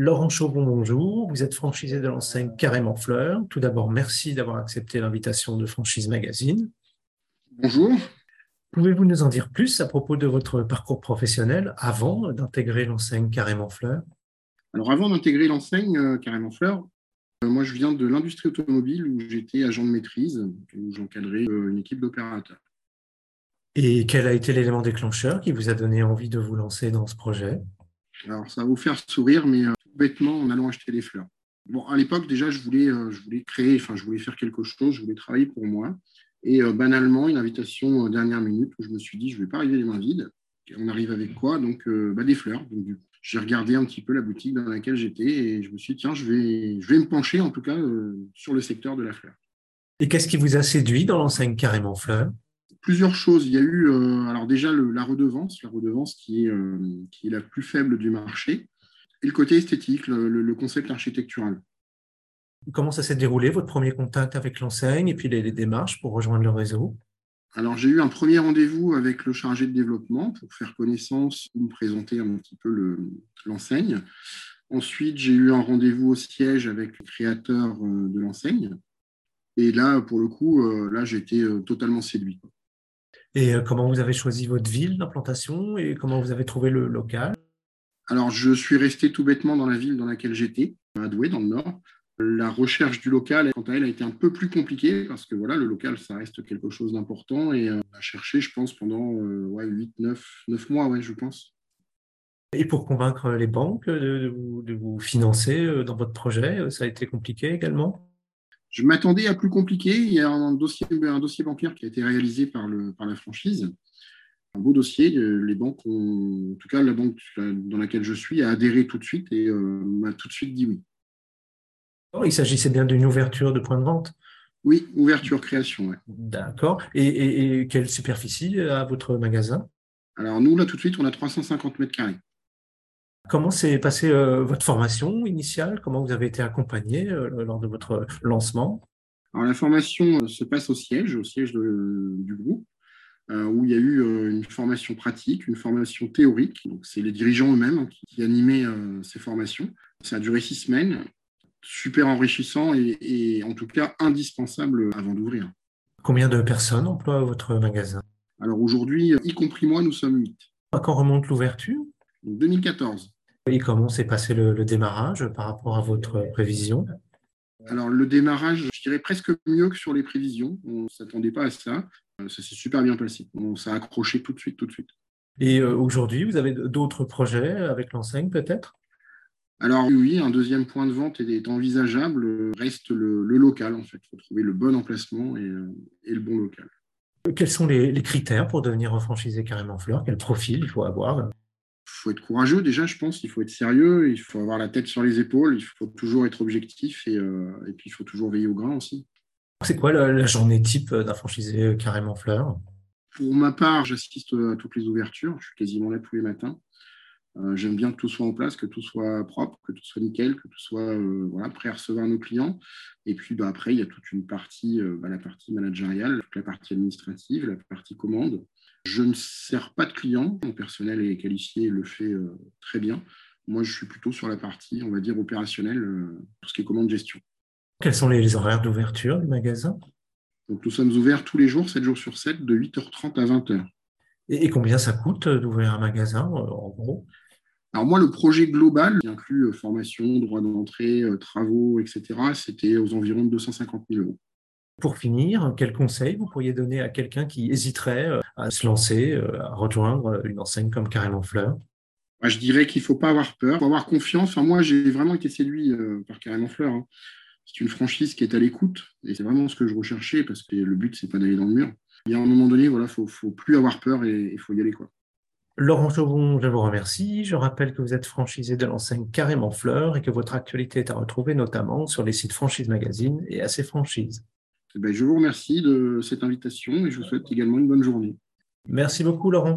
Laurent Chauvon, bonjour. Vous êtes franchisé de l'enseigne Carrément Fleur. Tout d'abord, merci d'avoir accepté l'invitation de Franchise Magazine. Bonjour. Pouvez-vous nous en dire plus à propos de votre parcours professionnel avant d'intégrer l'enseigne Carrément Fleur? Alors, avant d'intégrer l'enseigne euh, Carrément Fleur, euh, moi, je viens de l'industrie automobile où j'étais agent de maîtrise, où j'encadrais euh, une équipe d'opérateurs. Et quel a été l'élément déclencheur qui vous a donné envie de vous lancer dans ce projet? Alors, ça va vous faire sourire, mais bêtement, en allant acheter des fleurs. Bon, à l'époque, déjà, je voulais, je voulais créer, enfin, je voulais faire quelque chose, je voulais travailler pour moi. Et banalement, une invitation dernière minute où je me suis dit, je ne vais pas arriver les mains vides. on arrive avec quoi? Donc, bah, des fleurs. Donc, du j'ai regardé un petit peu la boutique dans laquelle j'étais et je me suis dit, tiens, je vais, je vais me pencher en tout cas euh, sur le secteur de la fleur. Et qu'est-ce qui vous a séduit dans l'enseigne Carrément Fleur? Plusieurs choses. Il y a eu, euh, alors déjà, la redevance, la redevance qui est, euh, qui est la plus faible du marché, et le côté esthétique, le, concept architectural. Comment ça s'est déroulé, votre premier contact avec l'enseigne et puis les démarches pour rejoindre le réseau? Alors, j'ai eu un premier rendez-vous avec le chargé de développement pour faire connaissance, me présenter un petit peu l'enseigne. Ensuite, j'ai eu un rendez-vous au siège avec le créateur euh, de l'enseigne. Et là, pour le coup, euh, là, j'ai été euh, totalement séduit. Et comment vous avez choisi votre ville d'implantation et comment vous avez trouvé le local? Alors, je suis resté tout bêtement dans la ville dans laquelle j'étais, à Douai, dans le Nord. La recherche du local, quant à elle, a été un peu plus compliquée parce que voilà, le local, ça reste quelque chose d'important et euh, on a cherché, je pense, pendant euh, ouais, 8, 9, 9 mois, ouais, je pense. Et pour convaincre les banques de vous, de vous, financer euh, dans votre projet, ça a été compliqué également? Je m'attendais à plus compliqué. Il y a un dossier, un dossier bancaire qui a été réalisé par, le, par la franchise. Un beau dossier. Les banques ont, en tout cas, la banque dans laquelle je suis a adhéré tout de suite et m'a tout de suite dit oui. Il s'agissait bien d'une ouverture de point de vente? Oui, ouverture création. D'accord. Et, quelle superficie a votre magasin? Alors nous, là, tout de suite, on a 350 mètres carrés. Comment s'est passée euh, votre formation initiale? Comment vous avez été accompagné euh, lors de votre lancement? Alors la formation euh, se passe au siège, au siège du groupe, où il y a eu une formation pratique, une formation théorique. Donc c'est les dirigeants eux-mêmes qui, qui animaient ces formations. Ça a duré six semaines super enrichissant et, en tout cas indispensable avant d'ouvrir. Combien de personnes emploient votre magasin? Alors aujourd'hui, y compris moi, nous sommes 8. À quand remonte l'ouverture? 2014. Et comment s'est passé le, démarrage par rapport à votre prévision? Alors le démarrage, je dirais presque mieux que sur les prévisions. On ne s'attendait pas à ça. Euh, ça s'est super bien passé. On s'est accroché tout de suite, tout de suite. Et euh, aujourd'hui, vous avez d'autres projets avec l'enseigne peut-être? Alors oui, un deuxième point de vente est envisageable, reste le, local en fait. Il faut trouver le bon emplacement et, euh, le bon local. Quels sont les, critères pour devenir franchisé carrément fleur Quel profil il faut avoir? Il faut être courageux déjà, je pense. Il faut être sérieux. Il faut avoir la tête sur les épaules. Il faut toujours être objectif et, euh, puis il faut toujours veiller au grain aussi. C'est quoi la, journée type d'un franchisé carrément fleur Pour ma part, j'assiste à toutes les ouvertures. Je suis quasiment là tous les matins. Euh, j'aime bien que tout soit en place, que tout soit propre, que tout soit nickel, que tout soit euh, prêt à recevoir nos clients. Et puis bah, après, il y a toute une partie, euh, bah, la partie managériale, la partie administrative, la partie commande. Je ne sers pas de clients, mon personnel est qualifié et le fait très bien. Moi, je suis plutôt sur la partie, on va dire, opérationnelle, tout ce qui est commande gestion. Quels sont les horaires d'ouverture du magasin? Donc, Nous sommes ouverts tous les jours, 7 jours sur 7, de 8h30 à 20h. Et combien ça coûte d'ouvrir un magasin, en gros? Alors moi, le projet global, qui inclut euh, formation, droit d'entrée, euh, travaux, etc., c'était aux environs de 250 000 euros. Pour finir, quel conseil vous pourriez donner à quelqu'un qui hésiterait euh, à se lancer, à rejoindre une enseigne comme Carrément Fleur? Je dirais qu'il ne faut pas avoir peur, il faut avoir confiance. Enfin, moi, j'ai vraiment été séduit par Carrément Fleur. C'est une franchise qui est à l'écoute et c'est vraiment ce que je recherchais parce que le but, c'est pas d'aller dans le mur. Il y a un moment donné, il voilà, faut, faut plus avoir peur et il faut y aller. Quoi. Laurent Chauvon, je vous remercie. Je rappelle que vous êtes franchisé de l'enseigne Carrément Fleur et que votre actualité est à retrouver notamment sur les sites Franchise Magazine et AC Franchise. Eh ben, je vous remercie de cette invitation et je vous souhaite également une bonne journée. Merci beaucoup, Laurent.